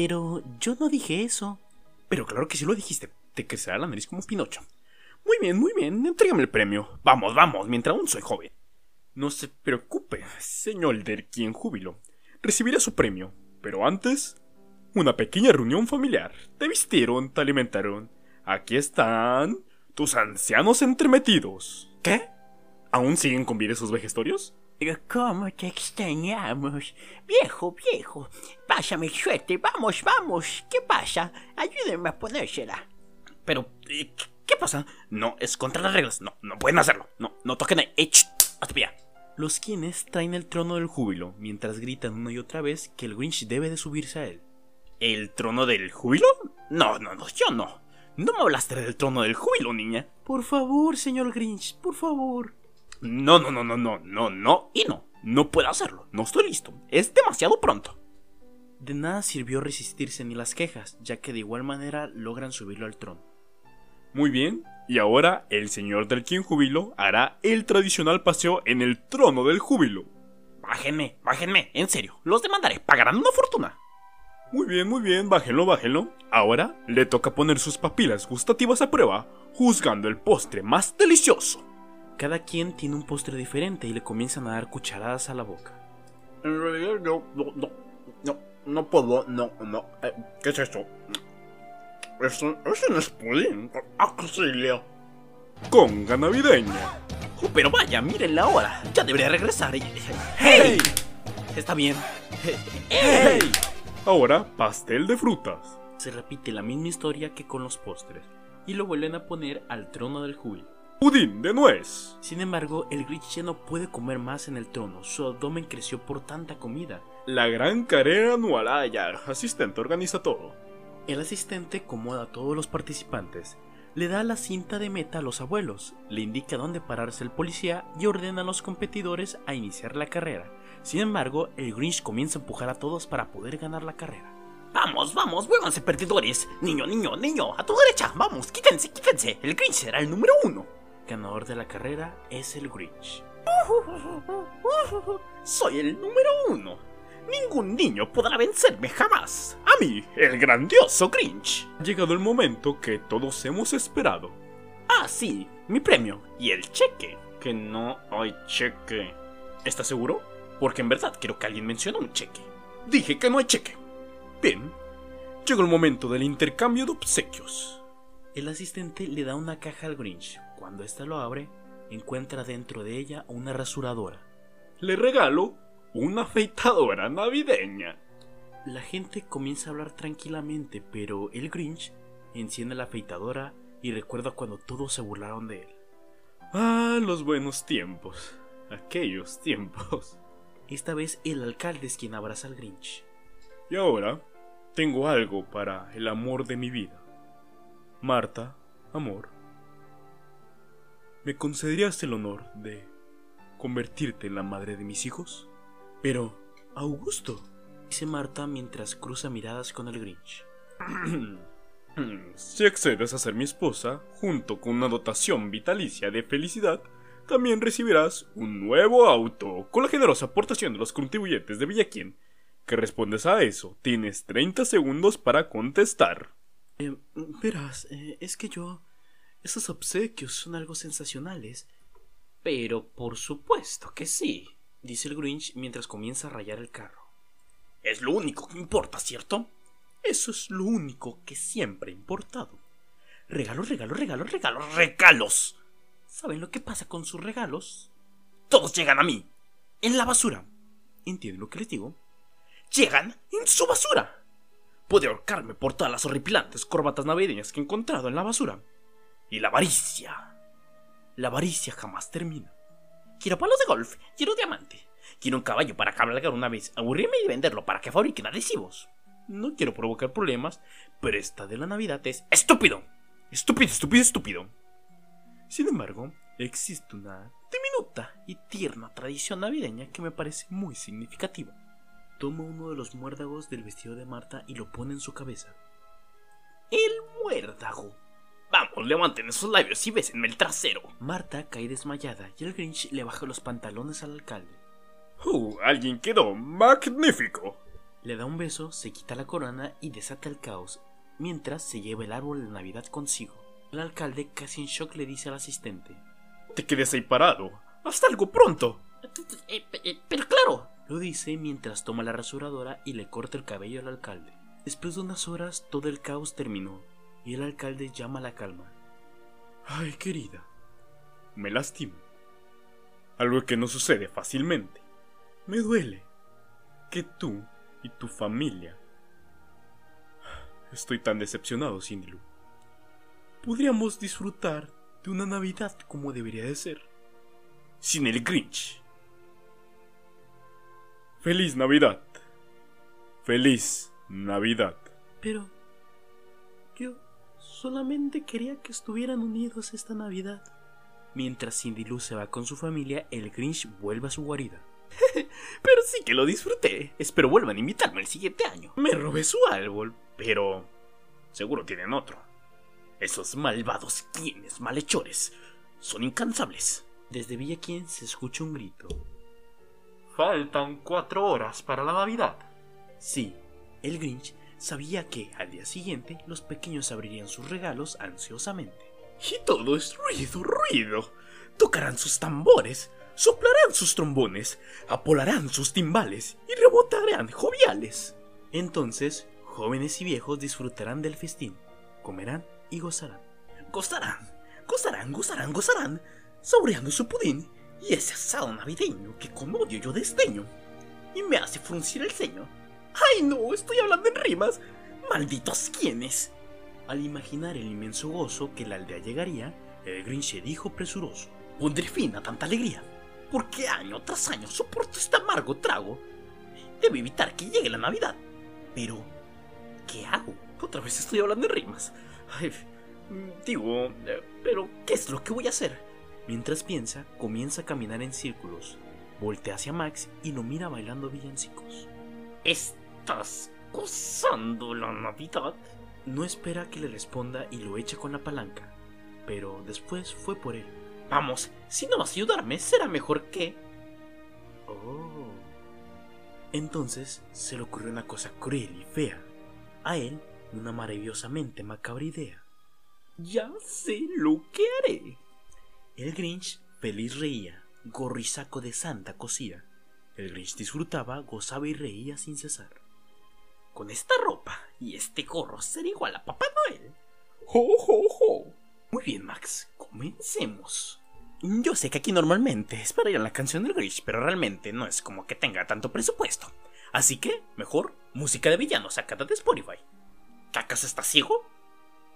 Pero yo no dije eso. Pero claro que sí lo dijiste. Te crecerá la nariz como Pinocho. Muy bien, muy bien. Entrégame el premio. Vamos, vamos, mientras aún soy joven. No se preocupe, señor del quien júbilo. Recibirá su premio. Pero antes, una pequeña reunión familiar. Te vistieron, te alimentaron. Aquí están tus ancianos entremetidos. ¿Qué? ¿Aún siguen con vida esos vejestorios? ¿Cómo te extrañamos? Viejo, viejo. Pásame suerte. Vamos, vamos. ¿Qué pasa? Ayúdenme a ponérsela. Pero, eh, ¿qué pasa? No, es contra las reglas. No, no pueden hacerlo. No, no toquen ahí. Eh, hasta pilla. Los quienes traen el trono del júbilo, mientras gritan una y otra vez que el Grinch debe de subirse a él. ¿El trono del júbilo? No, no, no, yo no. No me hablaste del trono del júbilo, niña. Por favor, señor Grinch, por favor. No, no, no, no, no, no, no y no. No puedo hacerlo. No estoy listo. Es demasiado pronto. De nada sirvió resistirse ni las quejas, ya que de igual manera logran subirlo al trono. Muy bien, y ahora el señor del quien júbilo hará el tradicional paseo en el trono del júbilo. Bájenme, bájenme, en serio, los demandaré, pagarán una fortuna. Muy bien, muy bien, bájenlo, bájenlo. Ahora le toca poner sus papilas gustativas a prueba, juzgando el postre más delicioso. Cada quien tiene un postre diferente y le comienzan a dar cucharadas a la boca. En realidad no, no, no, no, no puedo, no, no. Eh, ¿Qué es esto? Eso, eso no es pudín, auxilio. Conga navideña. Oh, pero vaya, miren la hora. Ya debería regresar. ¡Hey! Está bien. ¡Hey! Ahora, pastel de frutas. Se repite la misma historia que con los postres, y lo vuelven a poner al trono del júbilo. Pudín de nuez. Sin embargo, el Grinch ya no puede comer más en el trono, su abdomen creció por tanta comida. La gran carrera anual, ah, ya, asistente organiza todo. El asistente acomoda a todos los participantes, le da la cinta de meta a los abuelos, le indica dónde pararse el policía y ordena a los competidores a iniciar la carrera. Sin embargo, el Grinch comienza a empujar a todos para poder ganar la carrera. Vamos, vamos, vuélvanse perdedores. Niño, niño, niño, a tu derecha, vamos, quítense, quítense. El Grinch será el número uno. Ganador de la carrera es el Grinch. Soy el número uno. Ningún niño podrá vencerme jamás. A mí, el grandioso Grinch. Ha llegado el momento que todos hemos esperado. Ah, sí, mi premio y el cheque. Que no hay cheque. ¿Estás seguro? Porque en verdad quiero que alguien mencione un cheque. Dije que no hay cheque. Bien, llegó el momento del intercambio de obsequios. El asistente le da una caja al Grinch. Cuando ésta lo abre, encuentra dentro de ella una rasuradora. Le regalo una afeitadora navideña. La gente comienza a hablar tranquilamente, pero el Grinch enciende la afeitadora y recuerda cuando todos se burlaron de él. Ah, los buenos tiempos. Aquellos tiempos. Esta vez el alcalde es quien abraza al Grinch. Y ahora tengo algo para el amor de mi vida. Marta, amor, ¿me concederías el honor de convertirte en la madre de mis hijos? Pero, Augusto, dice Marta mientras cruza miradas con el Grinch. si accedes a ser mi esposa, junto con una dotación vitalicia de felicidad, también recibirás un nuevo auto con la generosa aportación de los contribuyentes de Villaquien. ¿Qué respondes a eso? Tienes 30 segundos para contestar. Eh, verás, eh, es que yo... Esos obsequios son algo sensacionales. Pero por supuesto que sí, dice el Grinch mientras comienza a rayar el carro. Es lo único que importa, ¿cierto? Eso es lo único que siempre ha importado. Regalos, regalos, regalos, regalos, regalos. ¿Saben lo que pasa con sus regalos? Todos llegan a mí. En la basura. ¿Entienden lo que les digo? Llegan en su basura. Puede ahorcarme por todas las horripilantes corbatas navideñas que he encontrado en la basura. Y la avaricia. La avaricia jamás termina. Quiero palos de golf, quiero diamante. Quiero un caballo para cabalgar una vez, aburrirme y venderlo para que fabriquen adhesivos. No quiero provocar problemas, pero esta de la Navidad es estúpido. Estúpido, estúpido, estúpido. Sin embargo, existe una diminuta y tierna tradición navideña que me parece muy significativa. Toma uno de los muérdagos del vestido de Marta y lo pone en su cabeza. ¡El muérdago! Vamos, levanten esos labios y bésenme el trasero. Marta cae desmayada y el Grinch le baja los pantalones al alcalde. ¡Uh! Alguien quedó magnífico. Le da un beso, se quita la corona y desata el caos, mientras se lleva el árbol de Navidad consigo. El alcalde, casi en shock, le dice al asistente: Te quedes ahí parado. Hasta algo pronto. Eh, eh, pero claro. Lo dice mientras toma la rasuradora y le corta el cabello al alcalde. Después de unas horas, todo el caos terminó y el alcalde llama a la calma. Ay, querida, me lastimo. Algo que no sucede fácilmente. Me duele que tú y tu familia. Estoy tan decepcionado, Cindy Lou. Podríamos disfrutar de una Navidad como debería de ser. Sin el Grinch. Feliz Navidad. Feliz Navidad. Pero solamente quería que estuvieran unidos esta Navidad. Mientras Cindy Lou se va con su familia, el Grinch vuelve a su guarida. pero sí que lo disfruté. Espero vuelvan a invitarme el siguiente año. Me robé su árbol, pero seguro tienen otro. Esos malvados quienes malhechores son incansables. Desde Villa Quien se escucha un grito. Faltan cuatro horas para la Navidad. Sí, el Grinch sabía que al día siguiente los pequeños abrirían sus regalos ansiosamente. Y todo es ruido, ruido. Tocarán sus tambores, soplarán sus trombones, apolarán sus timbales y rebotarán joviales. Entonces, jóvenes y viejos disfrutarán del festín, comerán y gozarán. Gozarán, gozarán, gozarán, gozarán, saboreando su pudín y ese asado navideño que con odio yo desdeño y me hace fruncir el ceño. ¡Ay no! Estoy hablando en rimas. ¡Malditos quiénes! Al imaginar el inmenso gozo que la aldea llegaría, el Grinch dijo presuroso: Pondré fin a tanta alegría, porque año tras año soporto este amargo trago. Debo evitar que llegue la Navidad. Pero, ¿qué hago? Otra vez estoy hablando en rimas. Ay, digo, eh, pero ¿qué es lo que voy a hacer? Mientras piensa, comienza a caminar en círculos. Voltea hacia Max y lo mira bailando villancicos. ¿Estás gozando la Navidad? No espera que le responda y lo echa con la palanca, pero después fue por él. Vamos, si no vas a ayudarme, será mejor que... Oh. Entonces se le ocurrió una cosa cruel y fea. A él, una maravillosamente macabra idea. Ya sé lo que haré. El Grinch feliz reía, saco de santa cosía. El Grinch disfrutaba, gozaba y reía sin cesar. Con esta ropa y este gorro será igual a Papá Noel. ¡Jo, jo, jo! Muy bien, Max, comencemos. Yo sé que aquí normalmente es para ir a la canción del Grinch, pero realmente no es como que tenga tanto presupuesto. Así que, mejor, música de villano sacada de Spotify. ¿Cacas está ciego?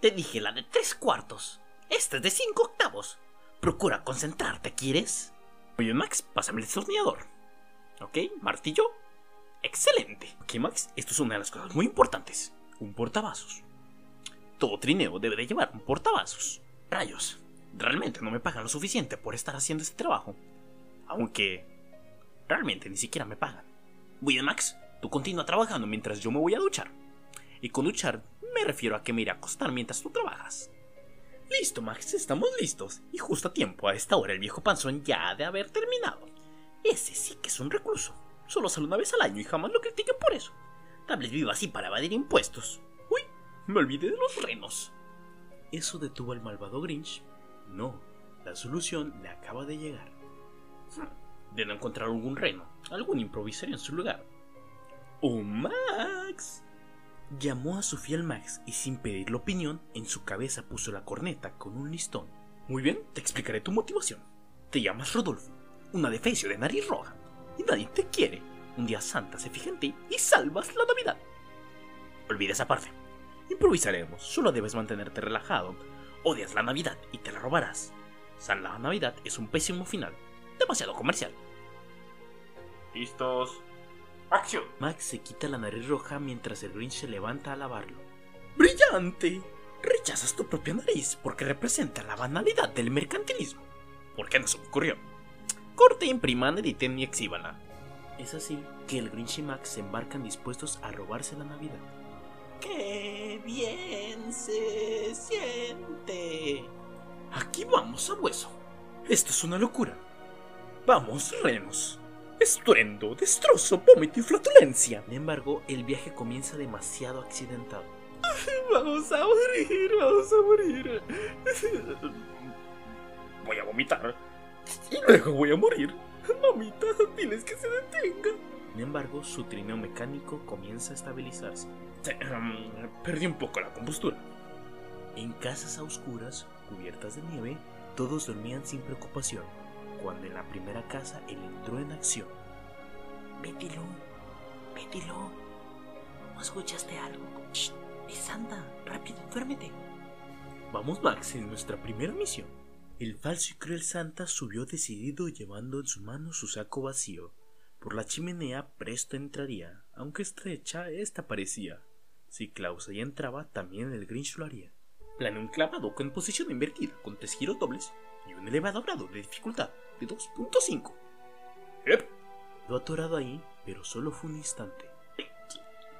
Te dije la de tres cuartos. Esta es de cinco octavos. Procura concentrarte, ¿quieres? Oye, Max, pásame el destornillador. ¿Ok? ¿Martillo? Excelente. Ok, Max, esto es una de las cosas muy importantes. Un portavasos. Todo trineo debe de llevar un portavasos. Rayos, realmente no me pagan lo suficiente por estar haciendo este trabajo. Aunque realmente ni siquiera me pagan. Max, tú continúa trabajando mientras yo me voy a duchar. Y con duchar me refiero a que me iré a acostar mientras tú trabajas. Listo, Max, estamos listos. Y justo a tiempo, a esta hora el viejo panzón ya ha de haber terminado. Ese sí que es un recluso. Solo sale una vez al año y jamás lo critiquen por eso. Tal vez viva así para evadir impuestos. Uy, me olvidé de los renos. ¿Eso detuvo al malvado Grinch? No, la solución le acaba de llegar. Hmm, de no encontrar algún reno, algún improvisario en su lugar. ¡Oh, Max! Llamó a su fiel Max y sin pedirle opinión, en su cabeza puso la corneta con un listón. Muy bien, te explicaré tu motivación. Te llamas Rodolfo, una defecio de nariz roja, y nadie te quiere. Un día Santa se fija en ti y salvas la Navidad. Olvida esa parte. Improvisaremos, solo debes mantenerte relajado. Odias la Navidad y te la robarás. San la Navidad es un pésimo final, demasiado comercial. ¿Listos? ¡Acción! Max se quita la nariz roja mientras el Grinch se levanta a lavarlo. ¡Brillante! Rechazas tu propia nariz porque representa la banalidad del mercantilismo. ¿Por qué no se me ocurrió? Corte, impriman, editen y exhíbanla. Es así que el Grinch y Max se embarcan dispuestos a robarse la Navidad. ¡Qué bien se siente! Aquí vamos a hueso. Esto es una locura. Vamos, renos. estruendo, destrozo, vómito y flatulencia. Sin embargo, el viaje comienza demasiado accidentado. Vamos a morir, vamos a morir. Voy a vomitar. Y luego voy a morir. Mamita, tienes que se detenga. Sin embargo, su trineo mecánico comienza a estabilizarse. Um, perdí un poco la compostura. En casas a oscuras, cubiertas de nieve, todos dormían sin preocupación, cuando en la primera casa él entró en acción. Betty Lou, Betty Lou, ¿no escuchaste algo? Shh, es Santa, rápido, duérmete. Vamos, Max, en nuestra primera misión. El falso y cruel Santa subió decidido llevando en su mano su saco vacío. Por la chimenea presto entraría, aunque estrecha, esta parecía. Si Klaus ahí entraba, también el Grinch lo haría. Planeó un clavado con posición invertida, con tres giros dobles y un elevado grado de dificultad de 2.5. ¡Ep! Quedó atorado ahí, pero solo fue un instante.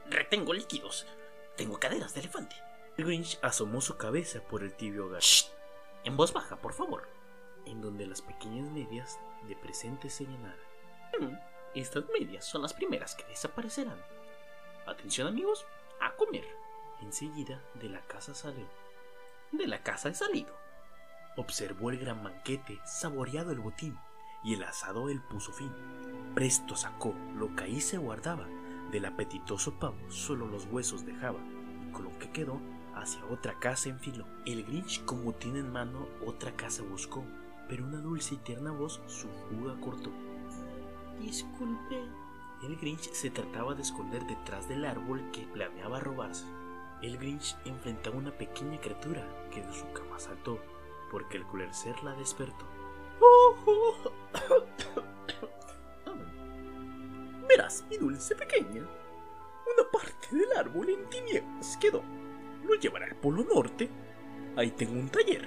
Retengo líquidos. Tengo caderas de elefante. El Grinch asomó su cabeza por el tibio hogar. En voz baja, por favor. En donde las pequeñas medias de presente se llenaran. Hmm, estas medias son las primeras que desaparecerán. Atención amigos, a comer. Enseguida de la casa salió. De la casa he salido. Observó el gran banquete, saboreado el botín, y el asado él puso fin. Presto sacó lo que ahí se guardaba, del apetitoso pavo solo los huesos dejaba, y con lo que quedó hacia otra casa enfiló. El Grinch como tiene en mano otra casa buscó, pero una dulce y tierna voz su fuga cortó. Disculpe. El Grinch se trataba de esconder detrás del árbol que planeaba robarse. El Grinch enfrentaba a una pequeña criatura que de su cama saltó, porque el cruel ser la despertó. Verás, mi dulce pequeña, una parte del árbol en tinieblas quedó. Lo llevaré al Polo Norte. Ahí tengo un taller.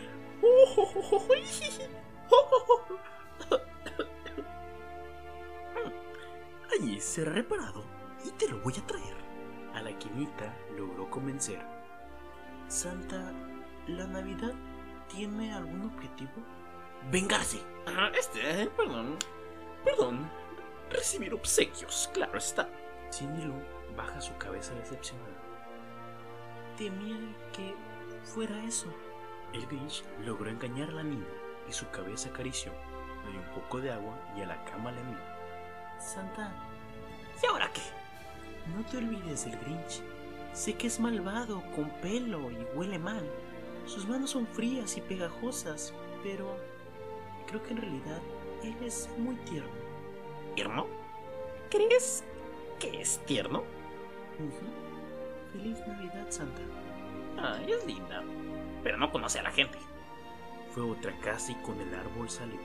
Allí será reparado y te lo voy a traer. A la quinita logró convencer. Santa, ¿la Navidad tiene algún objetivo? Vengarse. Ah, este, eh, perdón. Perdón. Recibir obsequios, claro está. Cindy Lou baja su cabeza decepcionada. Temía que fuera eso. El Grinch logró engañar a la niña y su cabeza acarició. Le dio un poco de agua y a la cama le envió. Santa, ¿Y ahora qué? no te olvides del Grinch. Sé que es malvado, con pelo y huele mal. Sus manos son frías y pegajosas, pero creo que en realidad él es muy tierno. ¿Tierno? ¿Crees que es tierno? Ujú. Feliz Navidad, Santa. Ay, es linda. Pero no conoce a la gente. Fue a otra casa y con el árbol salió.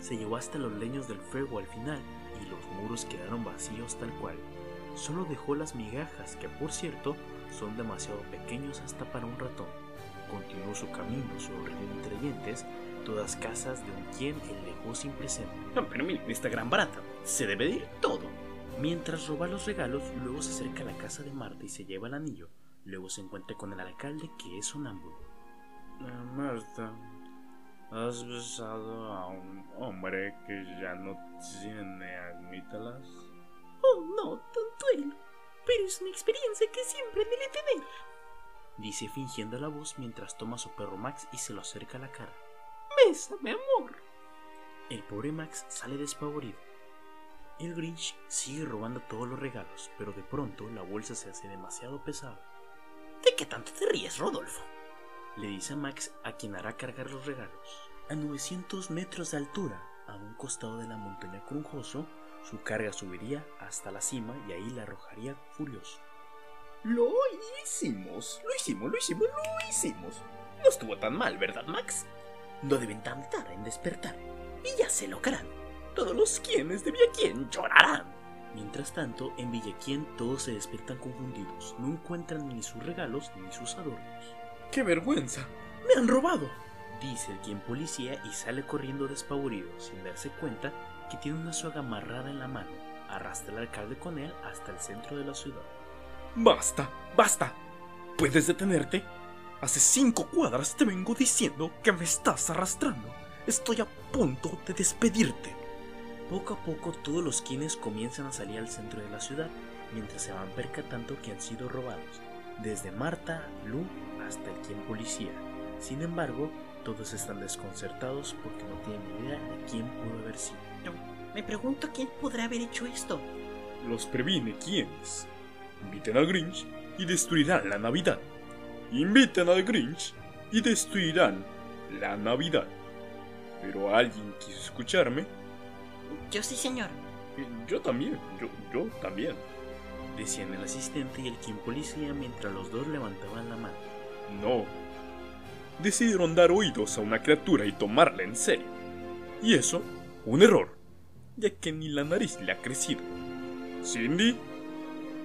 Se llevó hasta los leños del fuego al final y los muros quedaron vacíos tal cual. Solo dejó las migajas que por cierto son demasiado pequeños hasta para un ratón. Continuó su camino sonriendo entre dientes, todas casas de un quien él dejó sin presente. No, pero miren, esta gran barata. Se debe de ir todo. Mientras roba los regalos, luego se acerca a la casa de Marta y se lleva el anillo. Luego se encuentra con el alcalde que es un ámbulo. Marta, has besado a un hombre que ya no tiene, admítalas. Oh, no, tanto él. Pero es una experiencia que siempre debe tener. Dice fingiendo la voz mientras toma a su perro Max y se lo acerca a la cara. Bésame, amor. El pobre Max sale despavorido. El Grinch sigue robando todos los regalos, pero de pronto la bolsa se hace demasiado pesada. ¿De qué tanto te ríes, Rodolfo? Le dice a Max a quien hará cargar los regalos. A 900 metros de altura, a un costado de la montaña Crunjoso, su carga subiría hasta la cima y ahí la arrojaría furioso. Lo hicimos, lo hicimos, lo hicimos, lo hicimos. No estuvo tan mal, ¿verdad, Max? No deben tardar en despertar. Y ya se lograrán. Todos los quienes de Villaquien llorarán. Mientras tanto, en Villaquien todos se despiertan confundidos. No encuentran ni sus regalos ni sus adornos. ¡Qué vergüenza! ¡Me han robado! Dice el quien policía y sale corriendo despavorido, sin darse cuenta que tiene una soga amarrada en la mano. Arrastra al alcalde con él hasta el centro de la ciudad. ¡Basta! ¡Basta! ¿Puedes detenerte? Hace cinco cuadras te vengo diciendo que me estás arrastrando. Estoy a punto de despedirte. Poco a poco todos los quienes comienzan a salir al centro de la ciudad, mientras se van percatando que han sido robados, desde Marta, Lu hasta el quien policía. Sin embargo, todos están desconcertados porque no tienen idea de quién pudo haber sido. Me pregunto quién podrá haber hecho esto. Los previne quiénes. Inviten al Grinch y destruirán la Navidad. Inviten al Grinch y destruirán la Navidad. Pero alguien quiso escucharme. Yo sí, señor. Yo también, yo, yo también. Decían el asistente y el quien policía mientras los dos levantaban la mano. No. Decidieron dar oídos a una criatura y tomarla en serio. Y eso, un error, ya que ni la nariz le ha crecido. Cindy,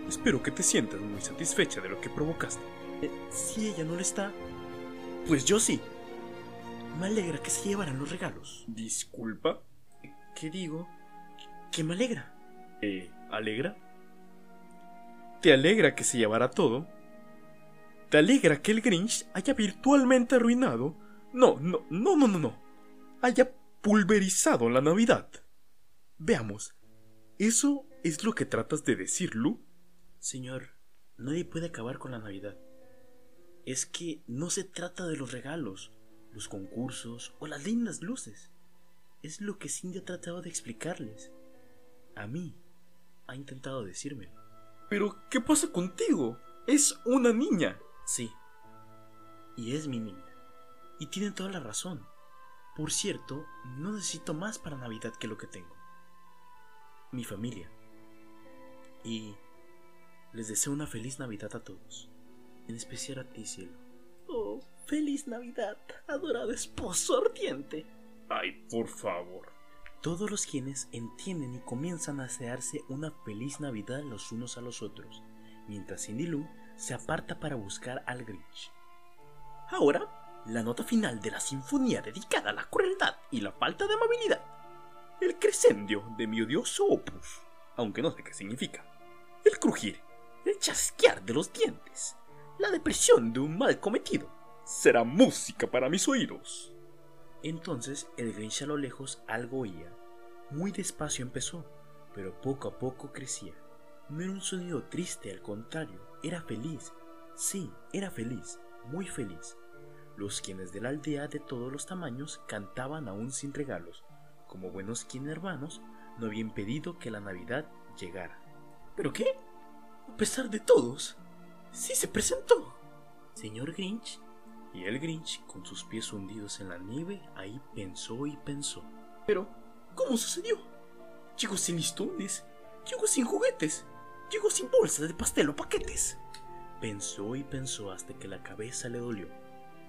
espero que te sientas muy satisfecha de lo que provocaste. Eh, si ella no lo está, pues yo sí. Me alegra que se llevaran los regalos. Disculpa. ¿Qué digo? ¿Qué me alegra? ¿Eh, alegra? ¿Te alegra que se llevara todo? ¿Te alegra que el Grinch haya virtualmente arruinado? No, no, no, no, no, no. Haya pulverizado la Navidad. Veamos. ¿Eso es lo que tratas de decir, Lu? Señor, nadie puede acabar con la Navidad. Es que no se trata de los regalos, los concursos o las lindas luces. Es lo que Cindy ha tratado de explicarles. A mí, ha intentado decírmelo. Pero, ¿qué pasa contigo? Es una niña. Sí. Y es mi niña. Y tiene toda la razón. Por cierto, no necesito más para Navidad que lo que tengo. Mi familia. Y les deseo una feliz Navidad a todos. En especial a ti, cielo. Oh, feliz Navidad, adorado esposo ardiente. Ay, por favor. Todos los quienes entienden y comienzan a desearse una feliz Navidad los unos a los otros, mientras Cindy Lou se aparta para buscar al Grinch. Ahora, la nota final de la sinfonía dedicada a la crueldad y la falta de amabilidad. El crescendio de mi odioso opus, aunque no sé qué significa. El crujir, el chasquear de los dientes, la depresión de un mal cometido. Será música para mis oídos. Entonces el Grinch a lo lejos algo oía. Muy despacio empezó, pero poco a poco crecía. No era un sonido triste, al contrario, era feliz. Sí, era feliz, muy feliz. Los quienes de la aldea de todos los tamaños cantaban aún sin regalos. Como buenos quien hermanos, no había impedido que la Navidad llegara. ¿Pero qué? A pesar de todos, sí se presentó. Señor Grinch, y el Grinch, con sus pies hundidos en la nieve, ahí pensó y pensó. Pero, ¿cómo sucedió? Llegó sin listones, llegó sin juguetes, llegó sin bolsas de pastel o paquetes. Pensó y pensó hasta que la cabeza le dolió.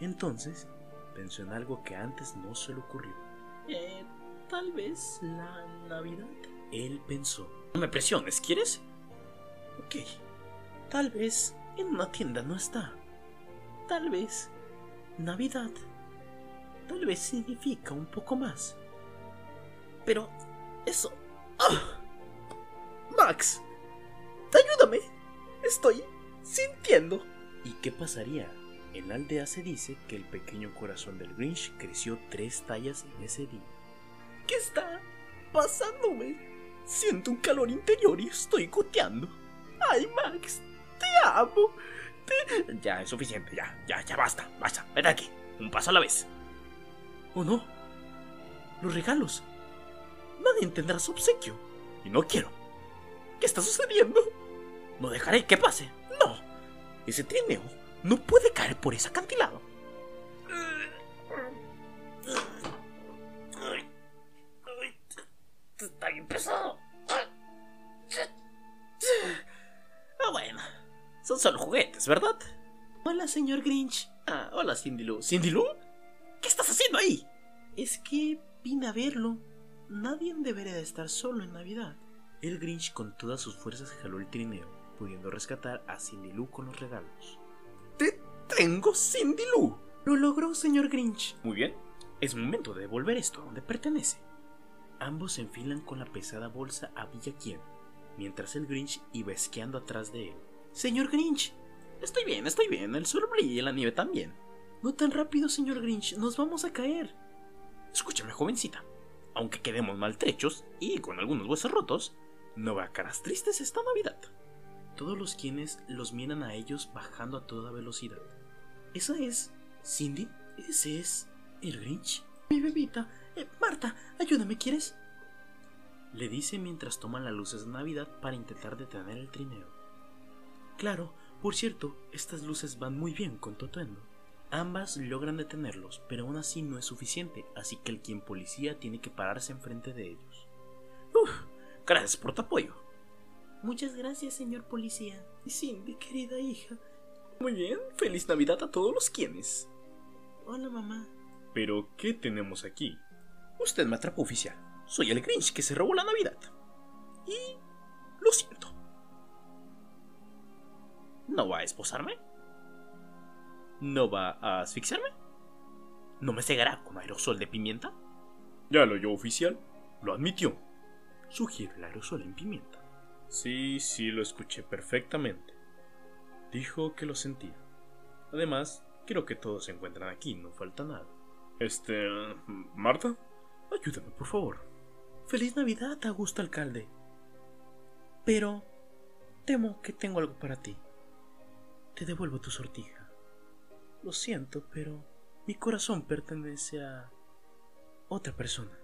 Entonces, pensó en algo que antes no se le ocurrió. Eh, tal vez la Navidad. Él pensó. No me presiones, ¿quieres? Ok. Tal vez en una tienda no está. Tal vez Navidad tal vez significa un poco más. Pero eso... ¡Ah! Max, ayúdame. Estoy sintiendo. ¿Y qué pasaría? En la aldea se dice que el pequeño corazón del Grinch creció tres tallas en ese día. ¿Qué está pasándome? Siento un calor interior y estoy goteando. ¡Ay, Max! ¡Te amo! Ya, es suficiente, ya, ya, ya basta, basta. Vete aquí, un paso a la vez. ¿O no? Los regalos. Nadie tendrá su obsequio. Y no quiero. ¿Qué está sucediendo? No dejaré que pase. No. Ese trineo no puede caer por ese acantilado. Solo juguetes, ¿verdad? Hola, señor Grinch. Ah, hola, Cindy Lou. ¿Cindy Lou? ¿Qué estás haciendo ahí? Es que vine a verlo. Nadie debería de estar solo en Navidad. El Grinch con todas sus fuerzas jaló el trineo, pudiendo rescatar a Cindy Lou con los regalos. ¡Te tengo, Cindy Lou! Lo logró, señor Grinch. Muy bien. Es momento de devolver esto a donde pertenece. Ambos se enfilan con la pesada bolsa a Villa Quien, mientras el Grinch iba esquiando atrás de él. Señor Grinch, estoy bien, estoy bien. El sol brilla y la nieve también. No tan rápido, señor Grinch, nos vamos a caer. Escúchame, jovencita. aunque quedemos maltrechos y con algunos huesos rotos, no vea caras tristes esta Navidad. Todos los quienes los miran a ellos bajando a toda velocidad. ¿Esa es Cindy? ¿Ese es el Grinch? Mi bebita. Eh, Marta, ayúdame, ¿quieres? Le dice mientras toman las luces de Navidad para intentar detener el trineo. Claro, por cierto, estas luces van muy bien con tu atuendo. Ambas logran detenerlos, pero aún así no es suficiente, así que el quien policía tiene que pararse enfrente de ellos. Uf, gracias por tu apoyo. Muchas gracias, señor policía. Cindy, querida hija. Muy bien, feliz Navidad a todos los quienes. Hola, mamá. Pero, ¿qué tenemos aquí? Usted me atrapó, oficial. Soy el Grinch que se robó la Navidad. Y... lo siento. ¿No va a esposarme? ¿No va a asfixiarme? ¿No me cegará con aerosol de pimienta? Ya lo oyó, oficial. Lo admitió. Sugiere el aerosol en pimienta. Sí, sí, lo escuché perfectamente. Dijo que lo sentía. Además, quiero que todos se encuentren aquí, no falta nada. Este... Marta, ayúdame, por favor. Feliz Navidad, Augusto Alcalde. Pero... temo que tengo algo para ti. Te devuelvo tu sortija. Lo siento, pero mi corazón pertenece a otra persona.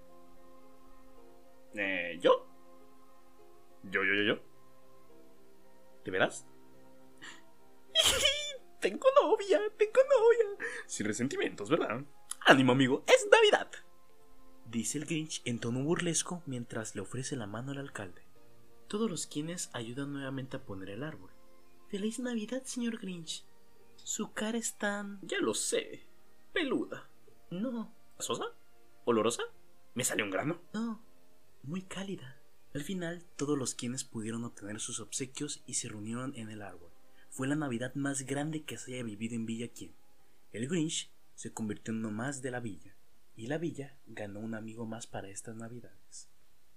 ¿Eh, yo? ¿Yo, yo, yo, yo? ¿De veras? tengo novia, tengo novia. Sin resentimientos, ¿verdad? Ánimo, amigo, es Navidad. Dice el Grinch en tono burlesco mientras le ofrece la mano al alcalde. Todos los quienes ayudan nuevamente a poner el árbol. Feliz Navidad, señor Grinch. Su cara es tan... Ya lo sé. Peluda. No. ¿Sosa? ¿Olorosa? ¿Me sale un grano? No. Muy cálida. Al final, todos los quienes pudieron obtener sus obsequios y se reunieron en el árbol. Fue la Navidad más grande que se haya vivido en Villa Quien. El Grinch se convirtió en uno más de la villa, y la villa ganó un amigo más para estas Navidades.